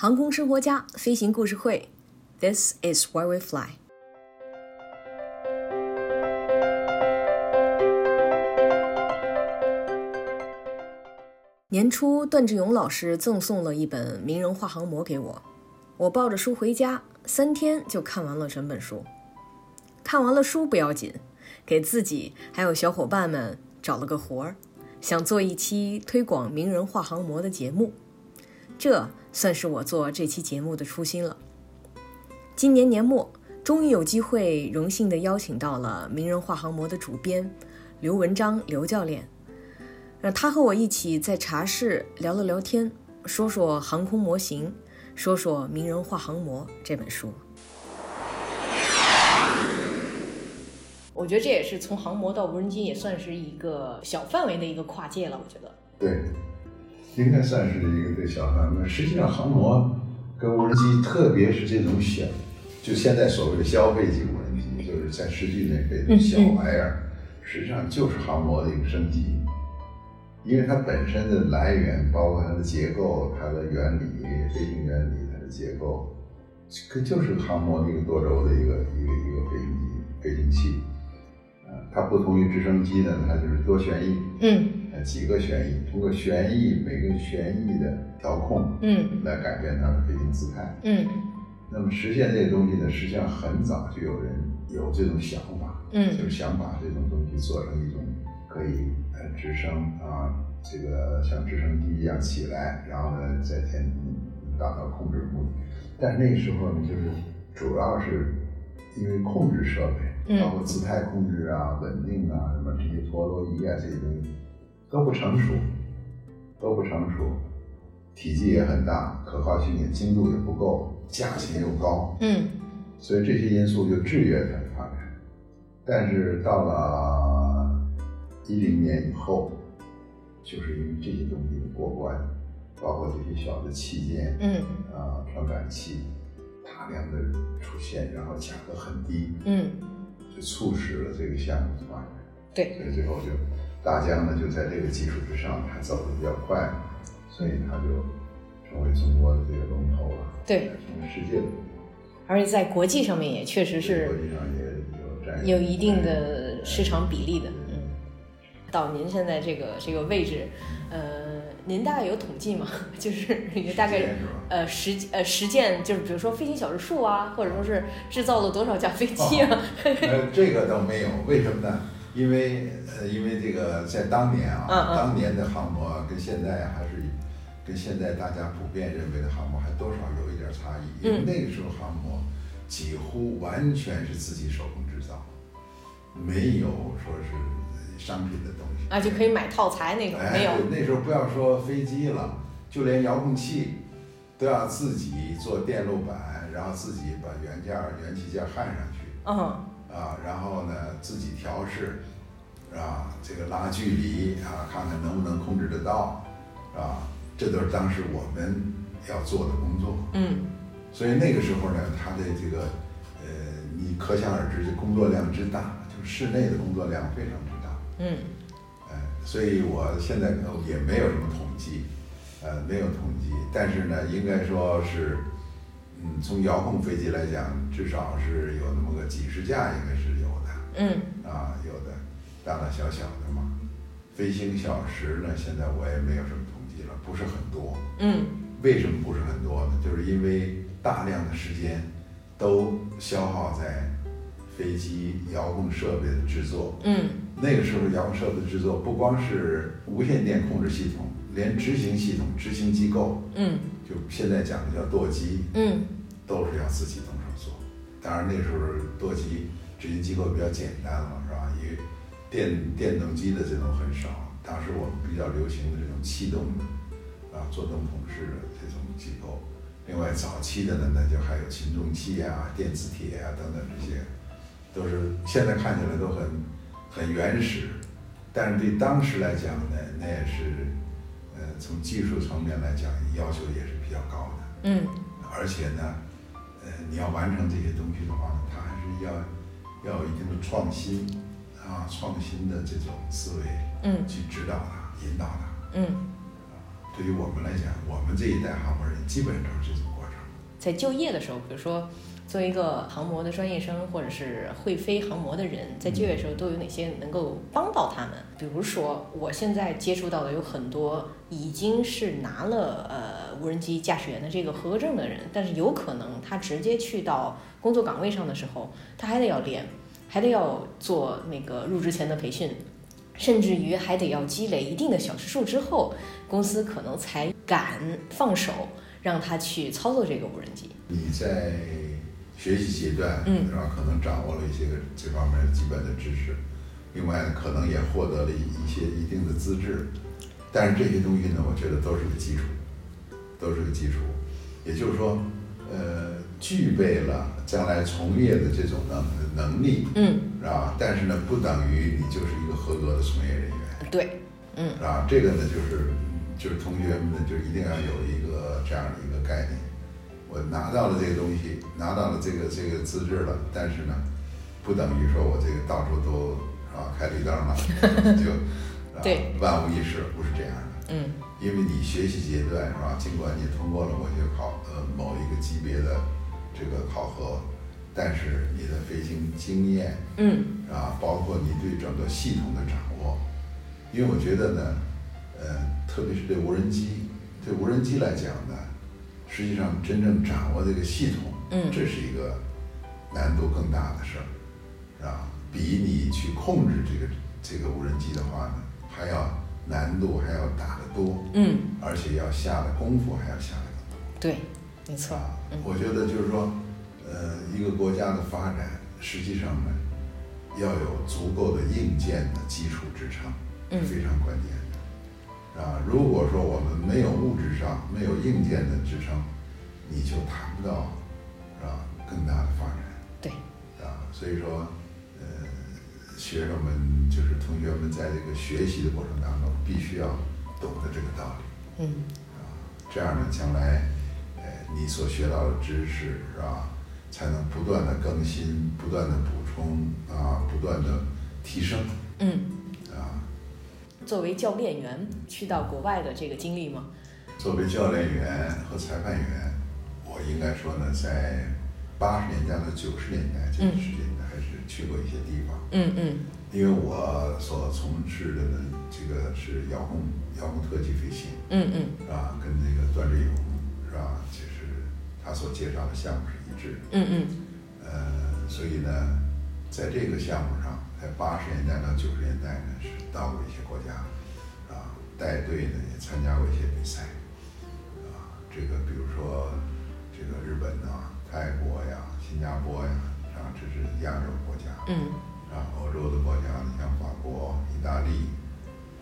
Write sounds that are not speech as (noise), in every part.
航空生活家飞行故事会，This is why we fly。年初，段志勇老师赠送了一本《名人画航模》给我，我抱着书回家，三天就看完了整本书。看完了书不要紧，给自己还有小伙伴们找了个活儿，想做一期推广名人画航模的节目，这算是我做这期节目的初心了。今年年末，终于有机会荣幸地邀请到了名人画航模的主编刘文章刘教练。让他和我一起在茶室聊了聊天，说说航空模型，说说《名人画航模》这本书。我觉得这也是从航模到无人机，也算是一个小范围的一个跨界了。我觉得，对，应该算是一个对小范围。实际上，航模跟无人机，特别是这种小，就现在所谓的消费级无人机，就是在市区内飞的小玩意儿，实际上就是航模的一个升级。因为它本身的来源，包括它的结构、它的原理、飞行原理、它的结构，可就是航模的一个多轴的一个一个一个飞行机、飞行器。啊，它不同于直升机呢，它就是多旋翼，嗯，呃，几个旋翼，通过旋翼每个旋翼的调控，嗯，来改变它的飞行姿态，嗯。那么实现这些东西呢，实际上很早就有人有这种想法，嗯，就是想把这种东西做成一种可以呃。直升啊，这个像直升机一样起来，然后呢，在天空达到控制目的。但是那时候呢，就是主要是因为控制设备，包括姿态控制啊、稳定啊、什么这些陀螺仪啊这些东西都不成熟，都不成熟，体积也很大，可靠性也精度也不够，价钱又高，嗯，所以这些因素就制约它的发展。但是到了。一零年以后，就是因为这些东西的过关，包括这些小的器件，嗯，啊，传感器大量的出现，然后价格很低，嗯，就促使了这个项目的发展。对，所以最后就大疆呢就在这个基础之上，它走的比较快，所以它就成为中国的这个龙头了，对，成为世界的龙头。而且在国际上面也确实是国际上也有占有一定的市场比例的。嗯到您现在这个这个位置，呃，您大概有统计吗？(laughs) 就是大概呃实呃实践，就是比如说飞行小时数啊，或者说是制造了多少架飞机啊？(laughs) 呃，这个倒没有，为什么呢？因为呃，因为这个在当年啊，当年的航模跟现在还是跟现在大家普遍认为的航模还多少有一点差异。因为那个时候航模几乎完全是自己手工制造，没有说是。商品的东西啊，就可以买套材那种，没有。那时候不要说飞机了，就连遥控器都要自己做电路板，然后自己把原件、元器件焊上去。嗯。啊，然后呢，自己调试，啊，这个拉距离啊，看看能不能控制得到，啊，这都是当时我们要做的工作。嗯。所以那个时候呢，他的这个，呃，你可想而知，这工作量之大，就室内的工作量非常。嗯，呃，所以我现在也没有什么统计，呃，没有统计，但是呢，应该说是，嗯，从遥控飞机来讲，至少是有那么个几十架，应该是有的。嗯，啊，有的，大大小小的嘛。飞行小时呢，现在我也没有什么统计了，不是很多。嗯，为什么不是很多呢？就是因为大量的时间都消耗在。飞机遥控设备的制作，嗯，那个时候遥控设备的制作不光是无线电控制系统，连执行系统、执行机构，嗯，就现在讲的叫舵机，嗯，都是要自己动手做。当然那时候舵机执行机构比较简单了，是吧？因为电电动机的这种很少，当时我们比较流行的这种气动的，啊，做动筒式的这种机构。另外早期的呢，那就还有擒纵器啊、电磁铁啊等等这些。都是现在看起来都很很原始，但是对当时来讲呢，那也是呃从技术层面来讲要求也是比较高的。嗯。而且呢，呃你要完成这些东西的话呢，它还是要要有一定的创新啊，创新的这种思维，嗯，去指导它、引导它。嗯。啊，对于我们来讲，我们这一代航模人基本上都是这种过程。在就业的时候，比如说作为一个航模的专业生，或者是会飞航模的人，在就业的时候都有哪些能够帮到他们？比如说，我现在接触到的有很多已经是拿了呃无人机驾驶员的这个合格证的人，但是有可能他直接去到工作岗位上的时候，他还得要练，还得要做那个入职前的培训。甚至于还得要积累一定的小时数之后，公司可能才敢放手让他去操作这个无人机。你在学习阶段，嗯，然后？可能掌握了一些个这方面基本的知识，另外呢，可能也获得了一些一定的资质。但是这些东西呢，我觉得都是个基础，都是个基础。也就是说，呃，具备了将来从业的这种能能力，嗯，是吧？但是呢，不等于你就是一个合格的从业人员，对，嗯，是吧？这个呢，就是就是同学们呢，就一定要有一个这样的一个概念。我拿到了这个东西，拿到了这个这个资质了，但是呢，不等于说我这个到处都是吧开绿灯了，(laughs) 就啊对万无一失，不是这样的。嗯，因为你学习阶段是吧？尽管你通过了某些考呃某一个级别的这个考核，但是你的飞行经验嗯，啊，包括你对整个系统的掌握，因为我觉得呢，呃，特别是对无人机，对无人机来讲呢，实际上真正掌握这个系统，嗯这是一个难度更大的事儿，是吧？比你去控制这个这个无人机的话呢，还要难度还要大得多，嗯，而且要下的功夫还要下得更多。对，没错，啊嗯，我觉得就是说，呃，一个国家的发展，实际上呢，要有足够的硬件的基础支撑，嗯是非常关键的。啊，如果说我们没有物质上没有硬件的支撑，你就谈不到，是吧？更大的发展。对，啊，所以说，呃，学生们就是同学们在这个学习的过程当中，必须要懂得这个道理。嗯，啊，这样呢，将来，呃，你所学到的知识是吧，才能不断的更新，不断的补充啊，不断的提升嗯，啊。作为教练员去到国外的这个经历吗？作为教练员和裁判员，我应该说呢，在八十年代到九十年代这个时间呢，还是去过一些地方。嗯嗯因为我所从事的呢，这个是遥控遥控特技飞行，嗯嗯是吧？跟那个段志勇是吧？就是他所介绍的项目是一致的。嗯嗯呃，所以呢，在这个项目上，在八十年代到九十年代呢，是到过一些国家，啊，带队呢也参加过一些比赛，啊，这个比如说这个日本呐、泰国呀、新加坡呀，啊，这是亚洲国家，嗯啊，欧洲的国家，你像法国、意大利、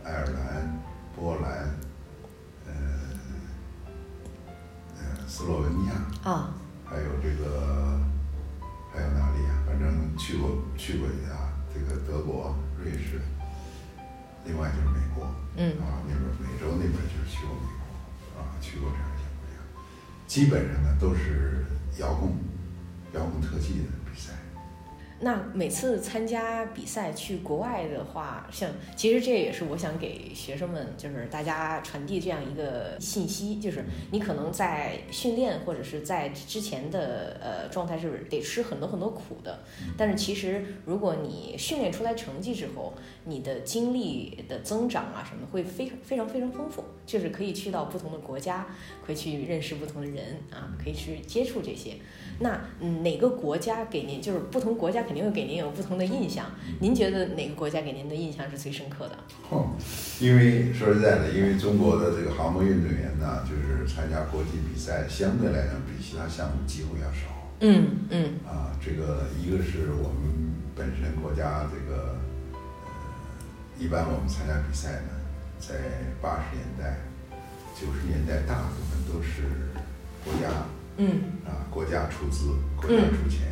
爱尔兰、波兰，呃，呃，斯洛文尼亚，啊，还有这个，还有哪里啊？反正去过去过一下，这个德国、瑞士，另外就是美国，嗯啊，那边美洲那边就是去过美国，啊，去过这样一些国家，基本上呢都是遥控遥控特技的。那每次参加比赛去国外的话，像其实这也是我想给学生们，就是大家传递这样一个信息，就是你可能在训练或者是在之前的呃状态是得吃很多很多苦的，但是其实如果你训练出来成绩之后，你的经历的增长啊什么会非非常非常丰富，就是可以去到不同的国家，可以去认识不同的人啊，可以去接触这些。那哪个国家给您就是不同国家肯定会给您有不同的印象？您觉得哪个国家给您的印象是最深刻的？哦，因为说实在的，因为中国的这个航模运动员呢，就是参加国际比赛，相对来讲比其他项目机会要少。嗯嗯啊，这个一个是我们本身国家这个，呃，一般我们参加比赛呢，在八十年代、九十年代，大部分都是国家嗯啊，国家出资，国家出钱，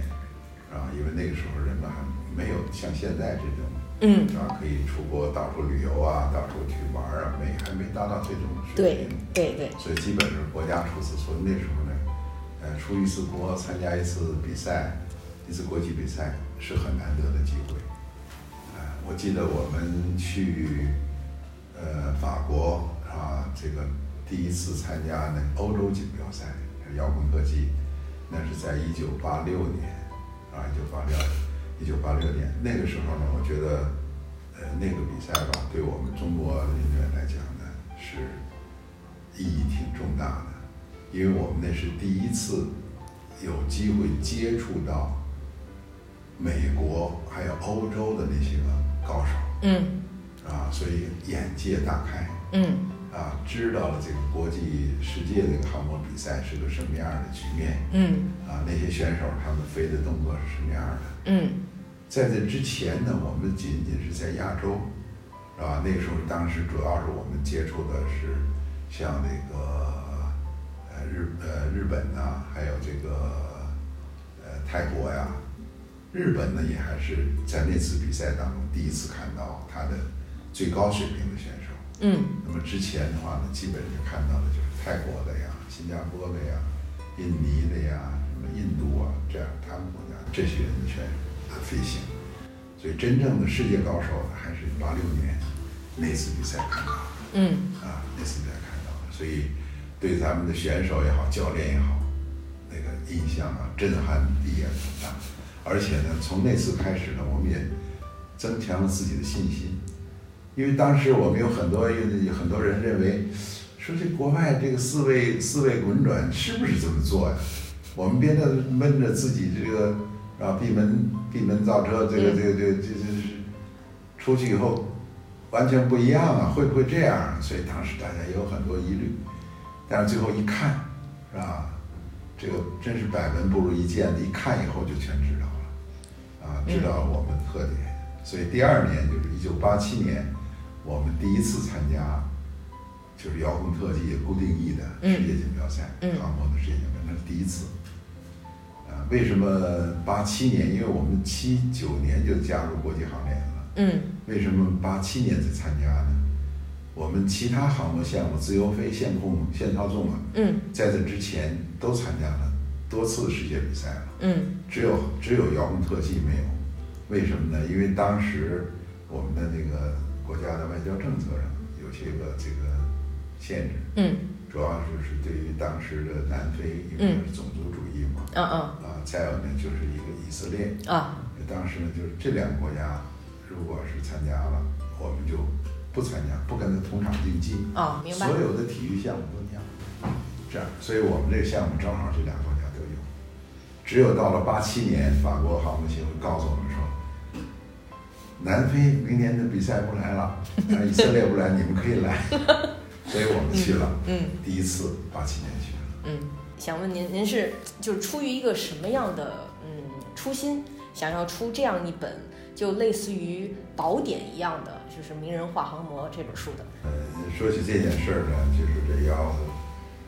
啊，因为那个时候人们还没有像现在这种。嗯，啊？可以出国到处旅游啊，到处去玩啊，没还没达到这种水平，对对，所以基本是国家出资。所以那时候呢，呃，出一次国参加一次比赛，一次国际比赛是很难得的机会。呃，我记得我们去呃法国啊，这个第一次参加那欧洲锦标赛，遥控特技，那是在一九八六年，啊，一九八六，一九八六年。那个时候呢，我觉得，呃，那个比赛吧，对我们中国运动员来讲呢，是意义挺重大的，因为我们那是第一次有机会接触到美国还有欧洲的那些个高手，嗯。啊，所以眼界大开。嗯啊，知道了这个国际世界这个航模比赛是个什么样的局面嗯啊，那些选手他们飞的动作是什么样的？嗯在这之前呢，我们仅仅是在亚洲，是吧？那个时候当时主要是我们接触的是像那个呃日呃日本呐、还有这个呃泰国呀，日本呢也还是在那次比赛当中第一次看到他的最高水平的选手。嗯。那么之前的话呢，基本就看到的就是泰国的呀、新加坡的呀、印尼的呀、什么印度啊这样他们国家这些人的选的飞行，所以真正的世界高手呢，还是八六年那次比赛看到的。嗯啊，那次比赛看到的，所以对咱们的选手也好、教练也好，那个印象啊、震撼力也很大，而且呢，从那次开始呢，我们也增强了自己的信心。因为当时我们有很多有很多人认为，说这国外这个四位四位滚转是不是这么做呀？我们边着闷着自己这个啊闭门闭门造车，这个这个这个这这是出去以后完全不一样啊，会不会这样？所以当时大家也有很多疑虑，但是最后一看，是吧？这个真是百闻不如一见的，一看以后就全知道了，啊，知道我们的特点。所以第二年就是一九八七年，我们第一次参加就是遥控特技固定翼的世界锦标赛，航模的世界锦标赛，那是第一次。啊，为什么八七年？因为我们七九年就加入国际航联了。嗯为什么八七年才参加呢？我们其他航模项目，自由飞、线控、线操纵啊，嗯在这之前都参加了多次世界比赛了，嗯只有只有遥控特技没有。为什么呢？因为当时我们的那个国家的外交政策上有些个这个限制，嗯主要就是对于当时的南非，因为是种族主义嘛，嗯嗯啊，再有呢就是一个以色列，啊当时呢，就是这两个国家，如果是参加了，我们就不参加，不跟他同场竞技。啊！明白所。有的体育项目都一样，这样，所以我们这个项目正好这两个国家都有。只有到了八七年，法国航空协会告诉我们说，南非明年的比赛不来了，(laughs) 啊，以色列不来，你们可以来，(laughs) 所以我们去了，嗯第一次八七年去了。嗯，想问您，您是就是出于一个什么样的嗯初心，想要出这样一本就类似于宝典一样的，就是《名人画航模》这本书的？呃，说起这件事儿呢，就是这要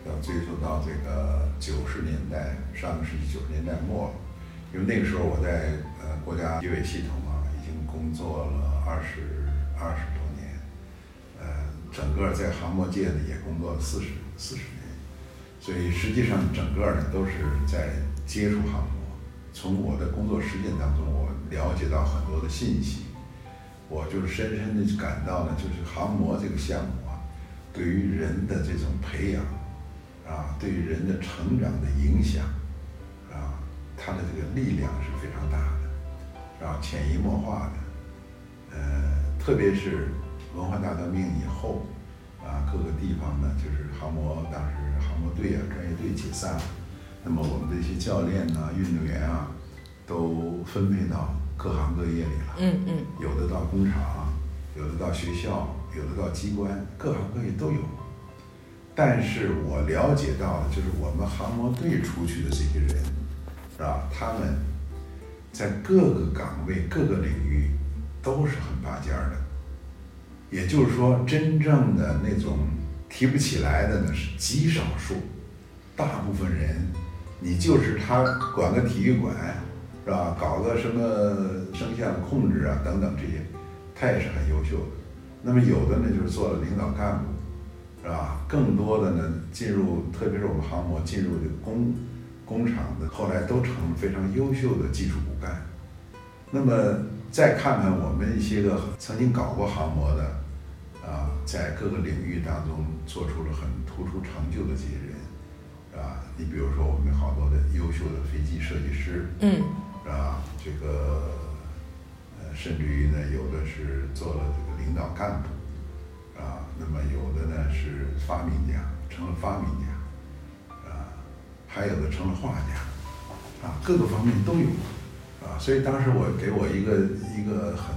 要追溯到这个九十年代，上个世纪九十年代末，因为那个时候我在呃国家机委系统工作了二十二十多年，呃，整个在航模界呢也工作了四十四十年，所以实际上整个呢都是在接触航模。从我的工作实践当中，我了解到很多的信息，我就是深深的感到呢，就是航模这个项目啊，对于人的这种培养啊，对于人的成长的影响啊，它的这个力量是非常大的，啊，潜移默化的，呃，特别是文化大革命以后啊，各个地方呢，就是航模当时航模队啊、专业队解散了，那么我们的一些教练呐、运动员啊，都分配到各行各业里了。嗯嗯有的到工厂，有的到学校，有的到机关，各行各业都有。但是我了解到的就是我们航模队出去的这些人，是吧？他们在各个岗位、各个领域都是很拔尖儿的。也就是说，真正的那种提不起来的呢是极少数，大部分人，你就是他管个体育馆，是吧？搞个什么声像控制啊等等这些，他也是很优秀的。那么有的呢就是做了领导干部，是吧？更多的呢进入，特别是我们航模进入这个工工厂的，后来都成了非常优秀的技术骨干。那么再看看我们一些个曾经搞过航模的，啊，在各个领域当中做出了很突出成就的这些人，啊？你比如说我们好多的优秀秀的飞机设计师，嗯啊？这个呃，甚至于呢，有的是做了这个领导干部，啊，那么有的呢是发明家，成了发明家，啊，还有的成了画家，啊，各个方面都有，啊，所以当时我给我一个一个很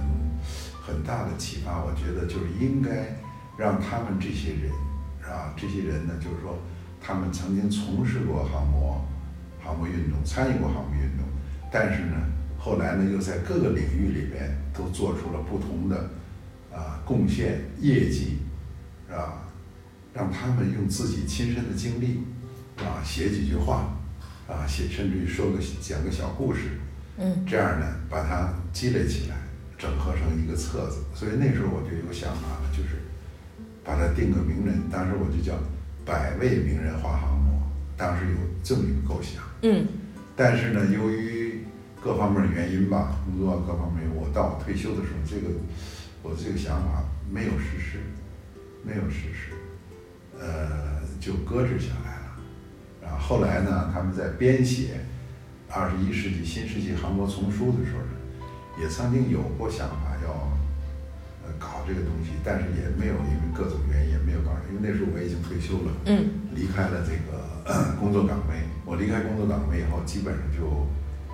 很大的启发，我觉得就是应该让他们这些人，啊，这些人呢，就是说他们曾经从事过航模航模运动，参与过航模运动，但是呢，后来呢又在各个领域里边都做出了不同的啊贡献业绩，是吧？让他们用自己亲身的经历啊写几句话啊写，甚至于说个讲个小故事，嗯这样呢把它积累起来，整合成一个册子。所以那时候我就有想法了，就是把它定个名人，当时我就叫百位名人画航模，当时有这么一个构想。嗯但是呢，由于各方面的原因吧，工作各方面，我到我退休的时候，这个我这个想法没有实施，没有实施，呃，就搁置下来了。然后后来呢，他们在编写《二十一世纪新世纪韩国丛书》的时候呢，也曾经有过想法要呃搞这个东西，但是也没有因为各种原因也没有搞，因为那时候我已经退休了。嗯离开了这个呃 (clears throat) 工作岗位。我离开工作岗位以后，基本上就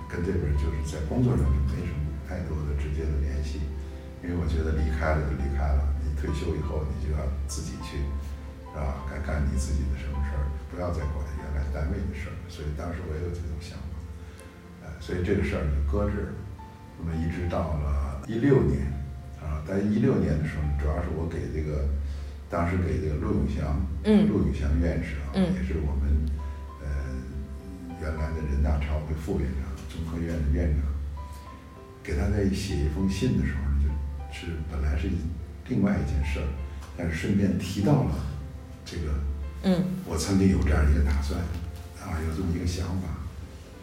跟这边就是在工作上就没什么太多的直接的联系，因为我觉得离开了就离开了，你退休以后你就要自己去，是吧？该干你自己的什么事儿，不要再管原来单位的事儿。所以当时我也有这种想法，呃，所以这个事儿就搁置了。那么一直到了一六年，啊，在一六年的时候，主要是我给这个。当时给这个陆永祥，嗯陆永祥院士啊，嗯也是我们呃原来的人大常委会副院长、中科院的院长，给他在写一封信的时候呢，就是本来是另外一件事儿，但是顺便提到了这个，嗯。我曾经有这样一个打算，啊，有这么一个想法，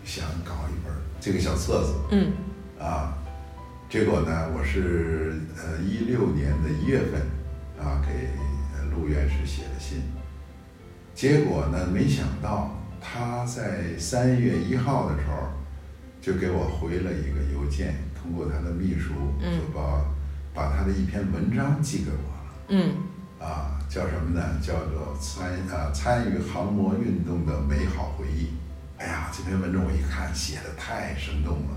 想搞一本这个小册子，嗯。啊，结果呢，我是呃一六年的一月份啊给呃陆院士写的信，结果呢，没想到他在三月一号的时候就给我回了一个邮件，通过他的秘书嗯。就把把他的一篇文章寄给我了。嗯啊，叫什么呢？叫做参啊参与航模运动的美好回忆。哎呀，这篇文章我一看写的太生动了，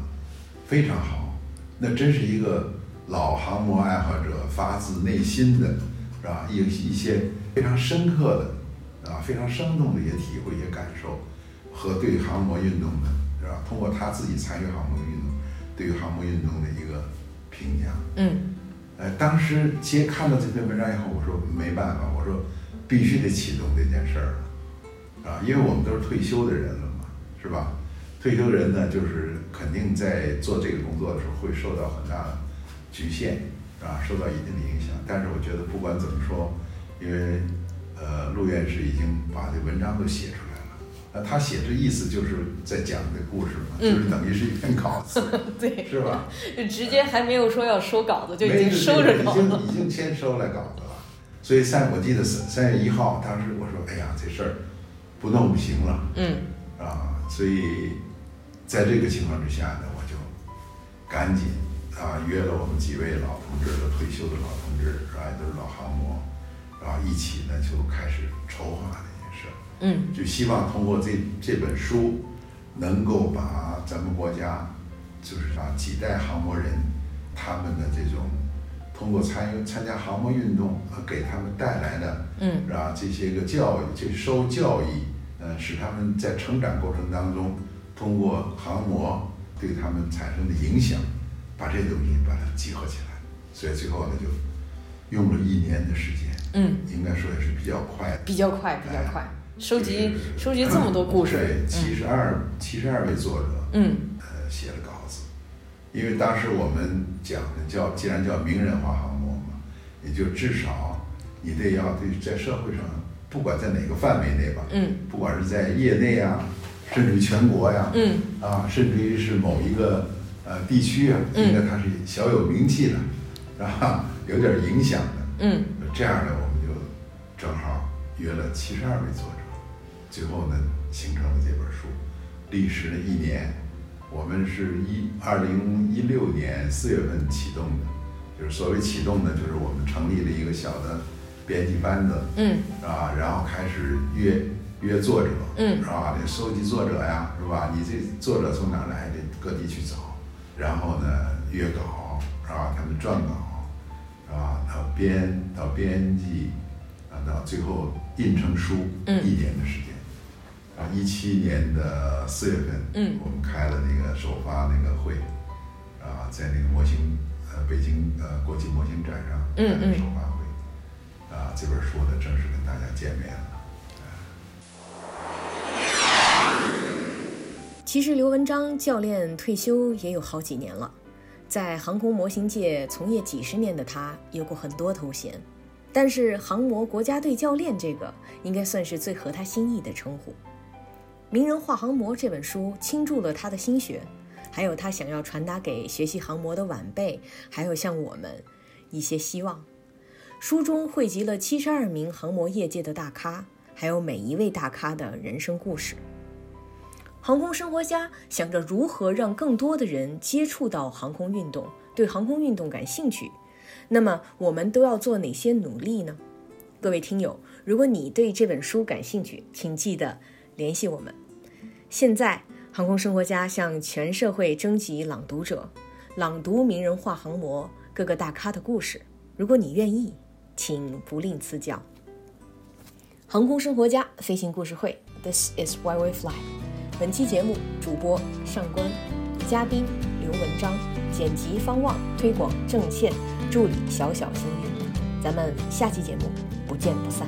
非常好。那真是一个老航模爱好者发自内心的，是吧？一一些非常深刻的啊，非常生动的一些体会、一些感受，和对航模运动的，是吧？通过他自己参与航模运动，对于航模运动的一个评价。嗯呃，当时接看到这篇文章以后，我说没办法，我说必须得启动这件事儿了，啊，因为我们都是退休的人了嘛，是吧？退休人呢，就是肯定在做这个工作的时候会受到很大的局限，啊，受到一定的影响。但是我觉得不管怎么说，因为呃，陆院士已经把这文章都写出来了，那他写这意思就是在讲这故事嘛，嗯就是等于是一篇稿子，(laughs) 对，是吧？就直接还没有说要收稿子，就已经收着稿子了。经已经先收了稿子了。所以三，我记得三三月一号，当时我说，哎呀，这事儿不弄不行了嗯啊！所以在这个情况之下呢，我就赶紧啊约了我们几位老同志，的退休的老同志，是吧？也都是老航模，然后一起呢就开始筹划。嗯就希望通过这这本书，能够把咱们国家，就是把几代航模人他们的这种通过参与参加航模运动和给他们带来的，嗯是吧？这些个教育，这受教育，呃，使他们在成长过程当中，通过航模对他们产生的影响，把这东西把它集合起来。所以最后呢，就用了一年的时间，嗯，应该说也是比较快的。比较快，比较快，收集收集这么多故事对，，七十二七十二位作者，嗯。呃，写了稿子。因为当时我们讲的叫，既然叫名人化航模嘛，也就至少你得要对在社会上，不管在哪个范围内吧，嗯。不管是在业内啊，甚至于全国呀，嗯。啊，甚至于是某一个呃地区啊，嗯。应该它是小有名气的，是吧？有点影响的，嗯。这样呢，我们就正好约了七十二位作者，最后呢形成了这本书。历时了一年。我们是一二零一六年四月份启动的，就是所谓启动呢，就是我们成立了一个小的编辑班子，嗯，啊，然后开始约约作者，嗯，是吧？得收集作者呀，是吧？你这作者从哪来？得各地去找，然后呢，约稿，是吧？他们撰稿，是吧？到编到编辑，啊，到最后印成书，嗯一年的时间。啊，一七年的四月份，嗯我们开了那个首发那个会，啊，在那个模型，呃，北京呃国际模型展上嗯首发会，啊，这本书呢正式跟大家见面了。其实刘文章教练退休也有好几年了，在航空模型界从业几十年的他，有过很多头衔，但是航模国家队教练这个应该算是最合他心意的称呼。《名人画航模》这本书倾注了他的心血，还有他想要传达给学习航模的晚辈，还有像我们一些希望。书中汇集了七十二名航模业界的大咖，还有每一位大咖的人生故事。航空生活家想着如何让更多的人接触到航空运动，对航空运动感兴趣。那么我们都要做哪些努力呢？各位听友，如果你对这本书感兴趣，请记得联系我们。现在，航空生活家向全社会征集朗读者，朗读名人画航模各个大咖的故事。如果你愿意，请不吝赐教。航空生活家飞行故事会，This is why we fly。本期节目主播上官，嘉宾刘文章，剪辑方望，推广郑倩，助理小小星宇。咱们下期节目不见不散。